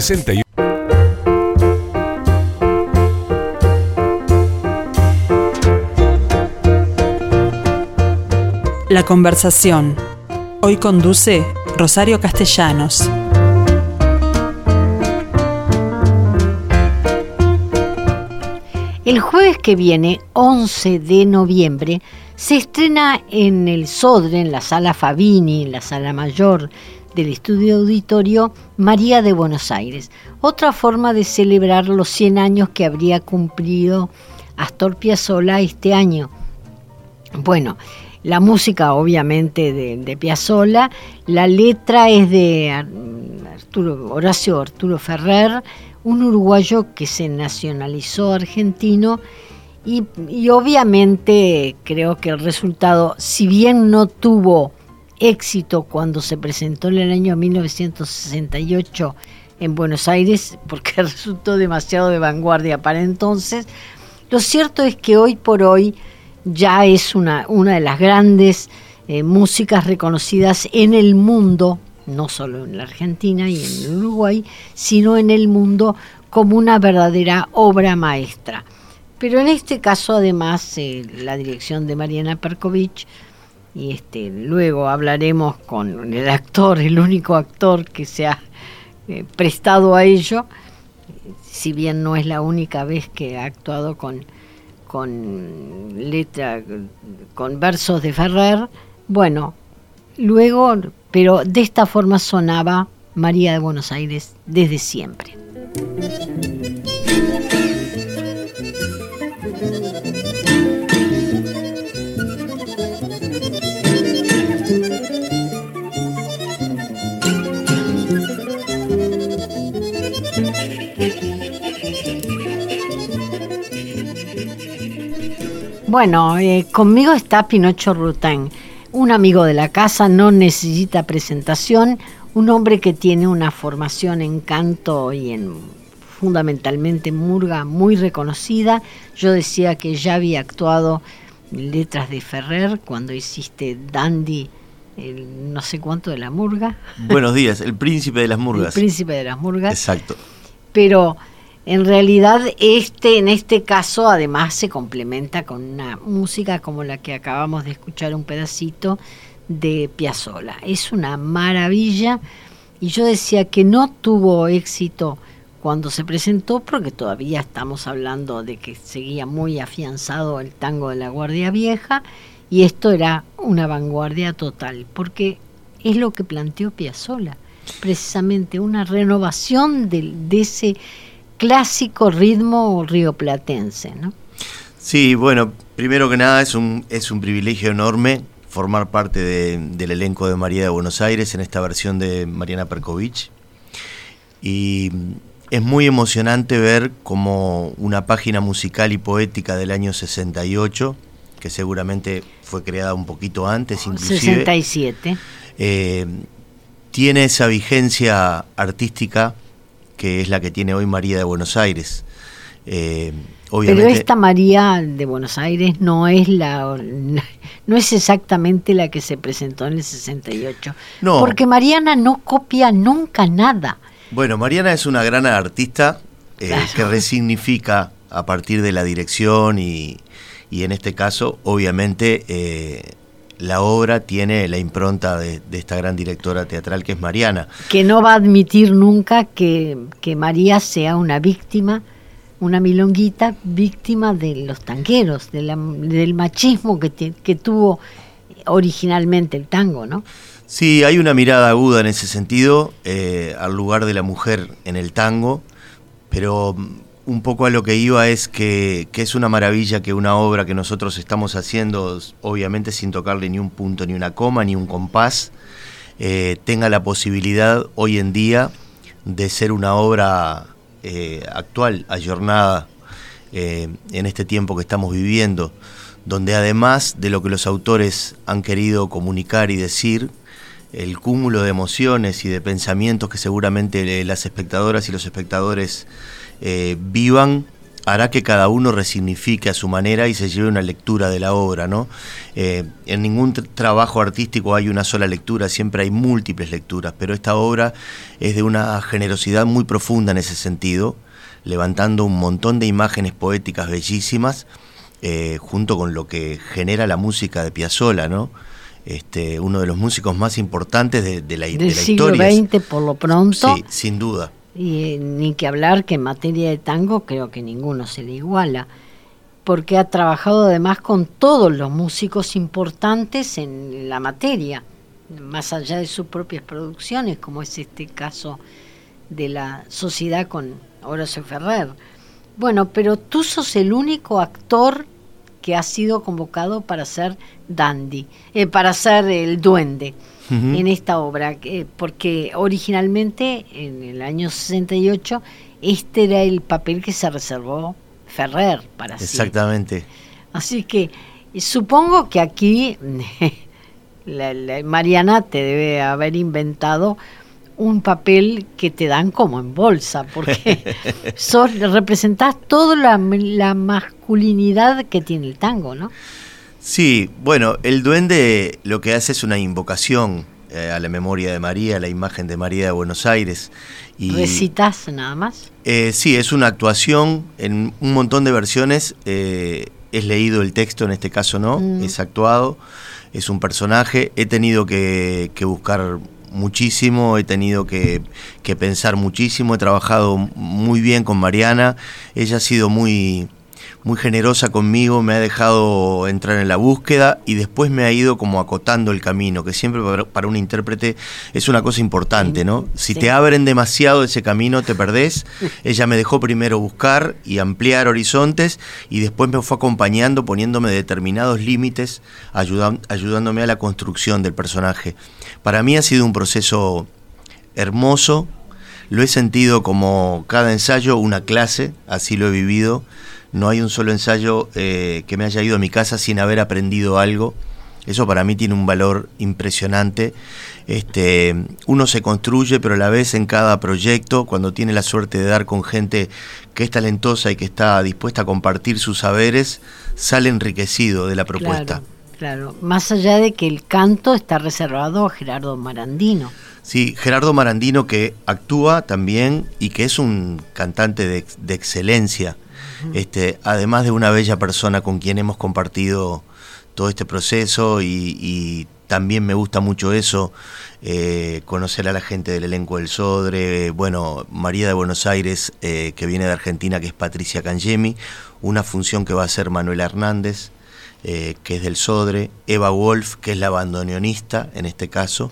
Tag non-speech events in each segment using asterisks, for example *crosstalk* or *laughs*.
61. La conversación. Hoy conduce Rosario Castellanos. El jueves que viene, 11 de noviembre, se estrena en el Sodre, en la sala Fabini, en la sala mayor del estudio auditorio María de Buenos Aires. Otra forma de celebrar los 100 años que habría cumplido Astor Piazzolla este año. Bueno, la música obviamente de, de Piazzolla, la letra es de Arturo, Horacio Arturo Ferrer, un uruguayo que se nacionalizó argentino y, obviamente creo que el resultado, si bien no tuvo éxito cuando se presentó en el año 1968 en Buenos Aires, porque *laughs* resultó demasiado de vanguardia para entonces, lo cierto es que hoy por hoy ya es una, una de las grandes eh, músicas reconocidas en el mundo no solo en la Argentina y en Uruguay, sino en el mundo como una verdadera obra maestra. Pero en este caso, además, eh, la dirección de Mariana Perkovich, y este, luego hablaremos con el actor, el único actor que se ha eh, prestado a ello, si bien no es la única vez que ha actuado con, con letra, con versos de Ferrer, bueno, luego pero de esta forma sonaba María de Buenos Aires desde siempre. Bueno, eh, conmigo está Pinocho Rutain un amigo de la casa, no necesita presentación, un hombre que tiene una formación en canto y en fundamentalmente murga muy reconocida. Yo decía que ya había actuado letras de Ferrer cuando hiciste Dandy, el no sé cuánto de la murga. Buenos días, el príncipe de las murgas. El príncipe de las murgas. Exacto. Pero en realidad, este, en este caso, además se complementa con una música como la que acabamos de escuchar un pedacito de Piazzolla. Es una maravilla y yo decía que no tuvo éxito cuando se presentó porque todavía estamos hablando de que seguía muy afianzado el tango de la Guardia Vieja y esto era una vanguardia total porque es lo que planteó Piazzolla, precisamente una renovación de ese clásico ritmo rioplatense, ¿no? Sí, bueno, primero que nada es un, es un privilegio enorme formar parte del elenco de María de Buenos Aires en esta versión de Mariana Perkovich. Y es muy emocionante ver como una página musical y poética del año 68, que seguramente fue creada un poquito antes, inclusive. 67. Eh, tiene esa vigencia artística que es la que tiene hoy María de Buenos Aires. Eh, Pero esta María de Buenos Aires no es la *laughs* no es exactamente la que se presentó en el 68. No. Porque Mariana no copia nunca nada. Bueno, Mariana es una gran artista eh, que resignifica a partir de la dirección y, y en este caso, obviamente, eh, la obra tiene la impronta de, esta gran directora teatral que es Mariana. Que no va a admitir nunca que, María sea una víctima, una milonguita víctima de los tanqueros, del machismo que, que tuvo originalmente el tango, ¿no? Sí, hay una mirada aguda en ese sentido eh, al lugar de la mujer en el tango, pero un poco a lo que iba es que, es una maravilla que una obra que nosotros estamos haciendo, obviamente sin tocarle ni un punto, ni una coma, ni un compás, eh, tenga la posibilidad hoy en día de ser una obra eh, actual, ayornada eh, en este tiempo que estamos viviendo, donde además de lo que los autores han querido comunicar y decir, el cúmulo de emociones y de pensamientos que seguramente las espectadoras y los espectadores eh, vivan hará que cada uno resignifique a su manera y se lleve una lectura de la obra, ¿no? Eh, en ningún trabajo artístico hay una sola lectura, siempre hay múltiples lecturas, pero esta obra es de una generosidad muy profunda en ese sentido, levantando un montón de imágenes poéticas bellísimas, eh, junto con lo que genera la música de Piazzolla, ¿no? Este, uno de los músicos más importantes de, la, Del siglo XX, por lo pronto. Sí, sin duda. Y eh, ni que hablar que en materia de tango creo que ninguno se le iguala, porque ha trabajado además con todos los músicos importantes en la materia, más allá de sus propias producciones, como es este caso de la sociedad con Horacio Ferrer. Bueno, pero tú sos el único actor que ha sido convocado para ser Dandy, eh, para ser el duende en esta obra, porque originalmente en el año 68 este era el papel que se reservó Ferrer para sí. Exactamente. Así que supongo que aquí *laughs* Mariana te debe haber inventado un papel que te dan como en bolsa, porque *laughs* sos, representás toda la, la masculinidad que tiene el tango, ¿no? Sí, bueno, el duende lo que hace es una invocación eh, a la memoria de María, a la imagen de María de Buenos Aires. Y, ¿Recitas nada más? Eh, sí, es una actuación en un montón de versiones. Eh, es leído el texto, en este caso no, mm. es actuado, es un personaje. He tenido que, buscar muchísimo, he tenido que, que, pensar muchísimo, he trabajado muy bien con Mariana, ella ha sido muy, muy generosa conmigo, me ha dejado entrar en la búsqueda y después me ha ido como acotando el camino, que siempre para un intérprete es una cosa importante, ¿no? Si te abren demasiado ese camino te perdés. *laughs* Ella me dejó primero buscar y ampliar horizontes y después me fue acompañando poniéndome determinados límites, ayudándome a la construcción del personaje. Para mí ha sido un proceso hermoso, lo he sentido como cada ensayo una clase, así lo he vivido no hay un solo ensayo eh, que me haya ido a mi casa sin haber aprendido algo. Eso para mí tiene un valor impresionante. Este, uno se construye, pero a la vez en cada proyecto, cuando tiene la suerte de dar con gente que es talentosa y que está dispuesta a compartir sus saberes, sale enriquecido de la propuesta. Claro, claro. más allá de que el canto está reservado a Gerardo Marandino. Sí, Gerardo Marandino que actúa también y que es un cantante de, de excelencia este, además de una bella persona con quien hemos compartido todo este proceso y, también me gusta mucho eso, eh, conocer a la gente del elenco del Sodre, bueno, María de Buenos Aires, eh, que viene de Argentina, que es Patricia Cangemi, una función que va a ser Manuel Hernández, eh, que es del Sodre, Eva Wolf, que es la bandoneonista en este caso.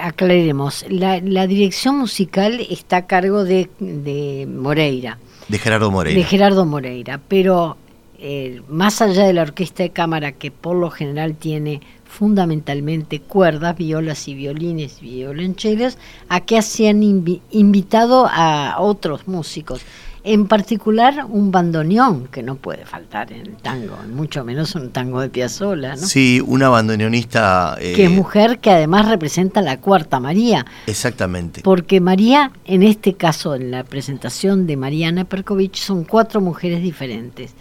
aclaremos, la, dirección musical está a cargo de Moreira. De Gerardo Moreira. De Gerardo Moreira, pero eh, más allá de la orquesta de cámara que por lo general tiene fundamentalmente cuerdas, violas y violines, violonchelos, aquí se han invitado a otros músicos en particular un bandoneón que no puede faltar en el tango, mucho menos un tango de Piazzolla, ¿no? Sí, una bandoneonista eh, que es mujer que además representa la cuarta María. Exactamente. Porque María, en este caso, en la presentación de Mariana Perkovich, son cuatro mujeres diferentes.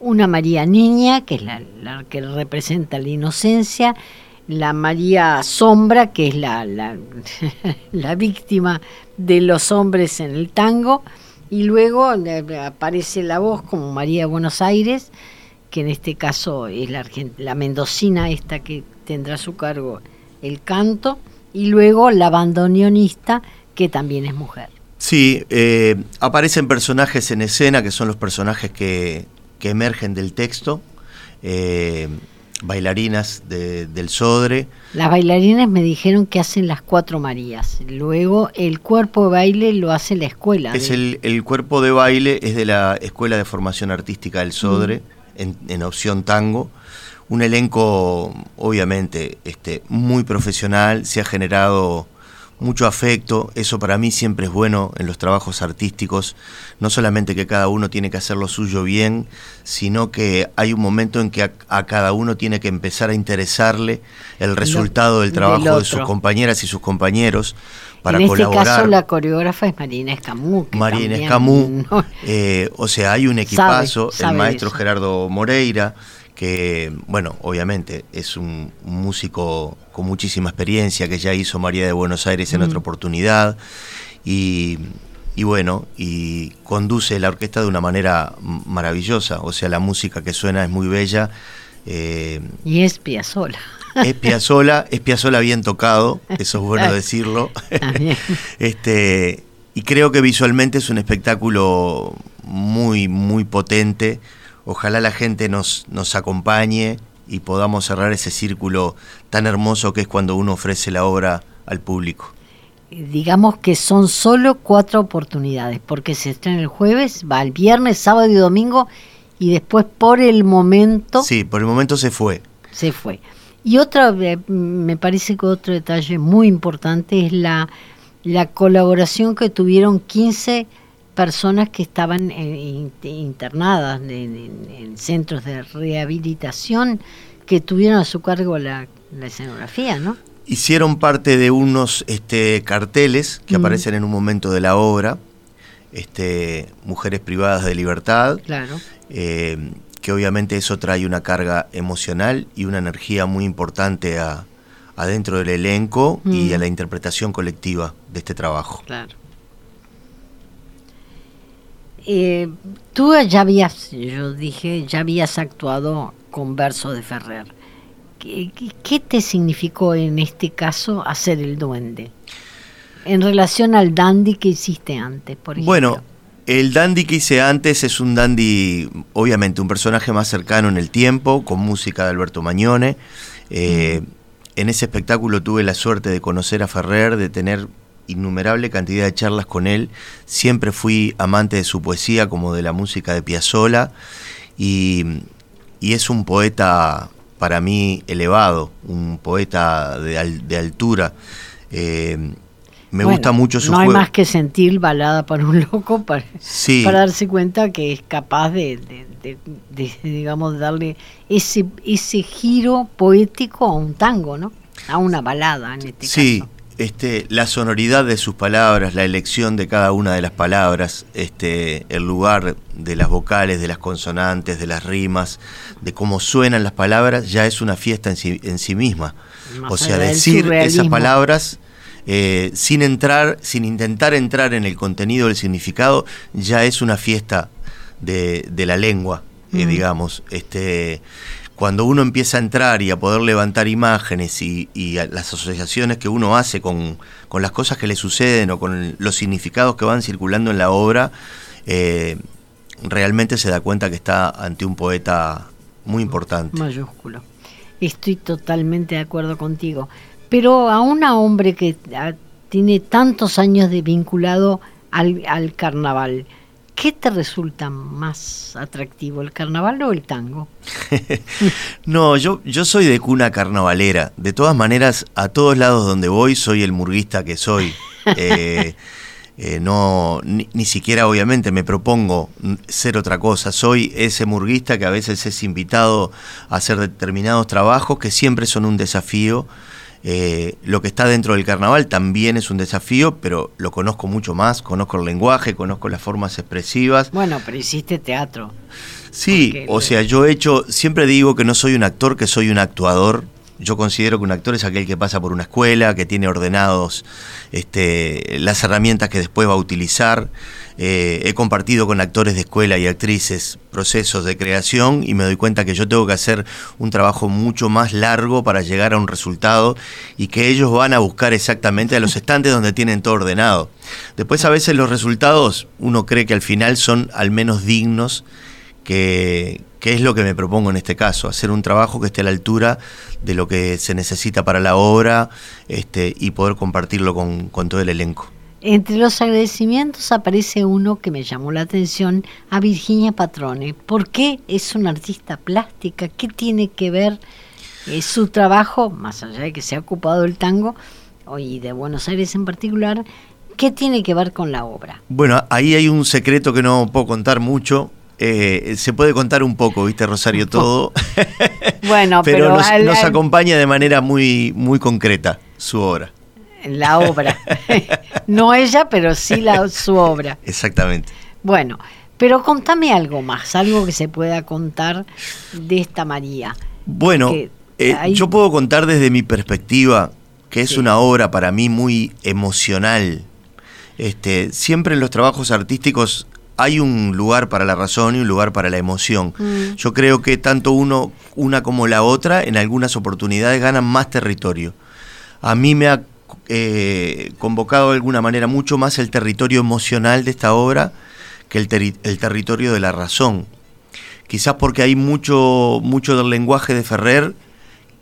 Una María niña, que es la, la que representa la inocencia, la María Sombra, que es la, la, *laughs* la víctima de los hombres en el tango, y luego aparece la voz como María Buenos Aires, que en este caso es la, la mendocina esta que tendrá a su cargo el canto, y luego la bandoneonista, que también es mujer. Sí, eh, aparecen personajes en escena que son los personajes que, que emergen del texto. Eh, bailarinas del Sodre. Las bailarinas me dijeron que hacen las cuatro Marías. Luego el cuerpo de baile lo hace la escuela. Es el, el, cuerpo de baile es de la Escuela de Formación Artística del Sodre, mm. en, opción tango. Un elenco, obviamente, este, muy profesional. Se ha generado mucho afecto, eso para mí siempre es bueno en los trabajos artísticos, no solamente que cada uno tiene que hacer lo suyo bien, sino que hay un momento en que a, cada uno tiene que empezar a interesarle el resultado del trabajo de sus compañeras y sus compañeros para en este caso la coreógrafa es Marina Escamú. Marina Escamú, *laughs* eh, o sea, hay un equipazo, el maestro Gerardo Moreira, que, bueno, obviamente es un, músico con muchísima experiencia, que ya hizo María de Buenos Aires en otra oportunidad, y, bueno, y conduce la orquesta de una manera maravillosa, o sea, la música que suena es muy bella. Eh, y es Piazzola. Es Piazzola, es Piazzola bien tocado, eso es bueno *laughs* decirlo. *laughs* este, y creo que visualmente es un espectáculo muy, muy potente Ojalá la gente nos, nos acompañe y podamos cerrar ese círculo tan hermoso que es cuando uno ofrece la obra al público. Digamos que son solo cuatro oportunidades, porque se estrena el jueves, va el viernes, sábado y domingo, y después por el momento... Sí, por el momento se fue. Se fue. Y otra, eh, me parece que otro detalle muy importante es la, la colaboración que tuvieron 15 personas que estaban eh, internadas en, centros de rehabilitación que tuvieron a su cargo la, escenografía, ¿no? Hicieron parte de unos este, carteles que aparecen en un momento de la obra, este, Mujeres privadas de libertad, claro. Eh, que obviamente eso trae una carga emocional y una energía muy importante a, adentro del elenco y a la interpretación colectiva de este trabajo. Claro. Eh, tú ya habías, yo dije, ya habías actuado con verso de Ferrer. ¿Qué, te significó en este caso hacer el duende? En relación al dandy que hiciste antes, por ejemplo. Bueno, el dandy que hice antes es un dandy, obviamente, un personaje más cercano en el tiempo, con música de Alberto Mañone. Eh, en ese espectáculo tuve la suerte de conocer a Ferrer, de tener innumerable cantidad de charlas con él. Siempre fui amante de su poesía como de la música de Piazzolla y, es un poeta para mí elevado, un poeta de, de altura. Eh, me gusta mucho su No hay más que sentir balada para un *laughs* loco para, para darse cuenta que es capaz de, digamos, darle ese, ese giro poético a un tango, ¿no? A una balada en este caso. Sí, este, la sonoridad de sus palabras, la elección de cada una de las palabras, este, el lugar de las vocales, de las consonantes, de las rimas, de cómo suenan las palabras, ya es una fiesta en sí, en sí misma. o sea, decir esas palabras eh, sin entrar, sin intentar entrar en el contenido del significado, ya es una fiesta de, la lengua, eh, digamos. Este, cuando uno empieza a entrar y a poder levantar imágenes y, las asociaciones que uno hace con, las cosas que le suceden o con los significados que van circulando en la obra, eh, realmente se da cuenta que está ante un poeta muy importante. Mayúsculo. Estoy totalmente de acuerdo contigo. Pero a un hombre que ah, tiene tantos años de vinculado al, al carnaval, ¿Qué te resulta más atractivo, el carnaval o el tango? *laughs* no, yo, yo soy de cuna carnavalera. De todas maneras, a todos lados donde voy soy el murguista que soy. *laughs* Eh, eh, no, ni, ni, siquiera obviamente me propongo ser otra cosa. Soy ese murguista que a veces es invitado a hacer determinados trabajos que siempre son un desafío eh, lo que está dentro del carnaval también es un desafío, pero lo conozco mucho más, conozco el lenguaje, conozco las formas expresivas. Bueno, pero hiciste teatro. Sí, o sea, yo he hecho, siempre digo que no soy un actor, que soy un actuador. Yo considero que un actor es aquel que pasa por una escuela, que tiene ordenados este, las herramientas que después va a utilizar. Eh, he compartido con actores de escuela y actrices procesos de creación y me doy cuenta que yo tengo que hacer un trabajo mucho más largo para llegar a un resultado y que ellos van a buscar exactamente a los estantes donde tienen todo ordenado. Después a veces los resultados uno cree que al final son al menos dignos, que, es lo que me propongo en este caso, hacer un trabajo que esté a la altura de lo que se necesita para la obra este, y poder compartirlo con todo el elenco. Entre los agradecimientos aparece uno que me llamó la atención a Virginia Patrone. ¿Por qué es una artista plástica? ¿Qué tiene que ver eh, su trabajo, más allá de que se ha ocupado el tango, y de Buenos Aires en particular, ¿qué tiene que ver con la obra? Bueno, ahí hay un secreto que no puedo contar mucho. Eh, se puede contar un poco, ¿viste, Rosario? Todo. *laughs* bueno, pero, nos, acompaña de manera muy, muy concreta su obra. La obra. *laughs* no ella, pero sí la, su obra. Exactamente. Bueno, pero contame algo más, algo que se pueda contar de esta María. Bueno, eh, yo puedo contar desde mi perspectiva que es una obra para mí muy emocional. Este, siempre en los trabajos artísticos hay un lugar para la razón y un lugar para la emoción. Mm. Yo creo que tanto uno, una como la otra, en algunas oportunidades ganan más territorio. A mí me ha eh, convocado de alguna manera mucho más el territorio emocional de esta obra que el, el territorio de la razón. Quizás porque hay mucho, mucho del lenguaje de Ferrer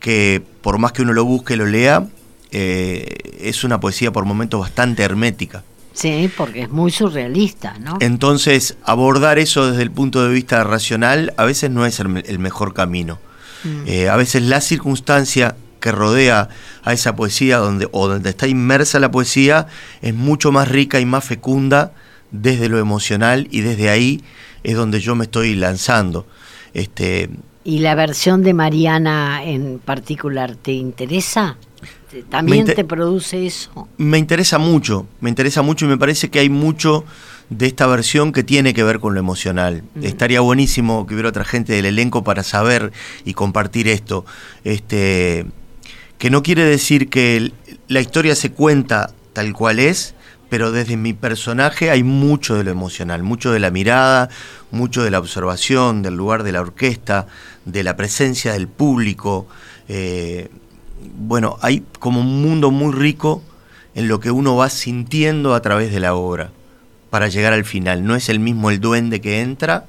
que por más que uno lo busque, lo lea, eh, es una poesía por momentos bastante hermética. Sí, porque es muy surrealista, ¿no? Entonces, abordar eso desde el punto de vista racional a veces no es el, mejor camino. Mm. Eh, a veces la circunstancia que rodea a esa poesía donde, o donde está inmersa la poesía es mucho más rica y más fecunda desde lo emocional y desde ahí es donde yo me estoy lanzando. Este, ¿Y la versión de Mariana en particular te interesa? ¿También te produce eso? Me interesa mucho, me interesa mucho y me parece que hay mucho de esta versión que tiene que ver con lo emocional. Estaría buenísimo que hubiera otra gente del elenco para saber y compartir esto. Este, que no quiere decir que la historia se cuenta tal cual es, pero desde mi personaje hay mucho de lo emocional, mucho de la mirada, mucho de la observación, del lugar de la orquesta, de la presencia del público. Eh, bueno, hay como un mundo muy rico en lo que uno va sintiendo a través de la obra para llegar al final. No es el mismo el duende que entra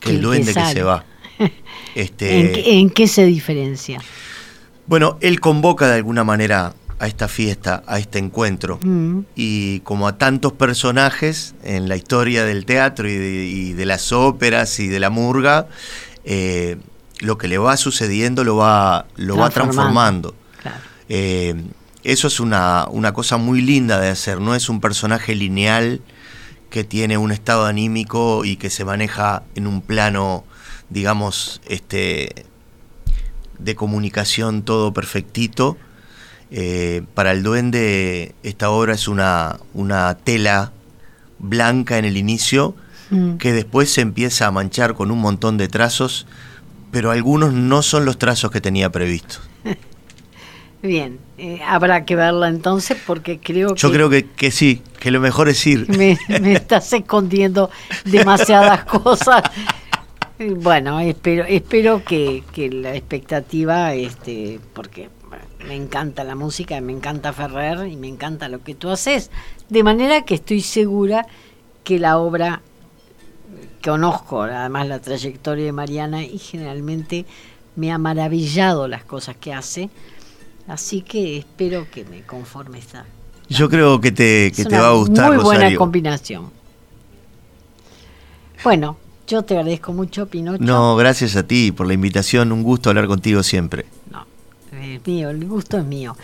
que el, duende que, se va. *laughs* Este, ¿En, qué, se diferencia? Bueno, él convoca de alguna manera a esta fiesta, a este encuentro. Mm. Y como a tantos personajes en la historia del teatro y de, las óperas y de la murga, eh, lo que le va sucediendo lo va, lo va transformando. Eh, eso es una, una, cosa muy linda de hacer, no es un personaje lineal que tiene un estado anímico y que se maneja en un plano, digamos, este de comunicación todo perfectito. Eh, para el duende esta obra es una, una tela blanca en el inicio mm. que después se empieza a manchar con un montón de trazos pero algunos no son los trazos que tenía previsto. *laughs* Bien, eh, habrá que verla entonces porque creo que... Yo creo que, sí, que lo mejor es ir. Me, *laughs* estás escondiendo demasiadas cosas. Bueno, espero, espero que, la expectativa, este, porque me encanta la música, me encanta Ferrer y me encanta lo que tú haces, de manera que estoy segura que la obra conozco además la trayectoria de Mariana y generalmente me ha maravillado las cosas que hace, así que espero que me conforme esta. Yo creo que te, que te va a gustar. Muy buena combinación. Bueno, yo te agradezco mucho, Pinocho. No, gracias a ti por la invitación, un gusto hablar contigo siempre. No, es mío, el gusto es mío.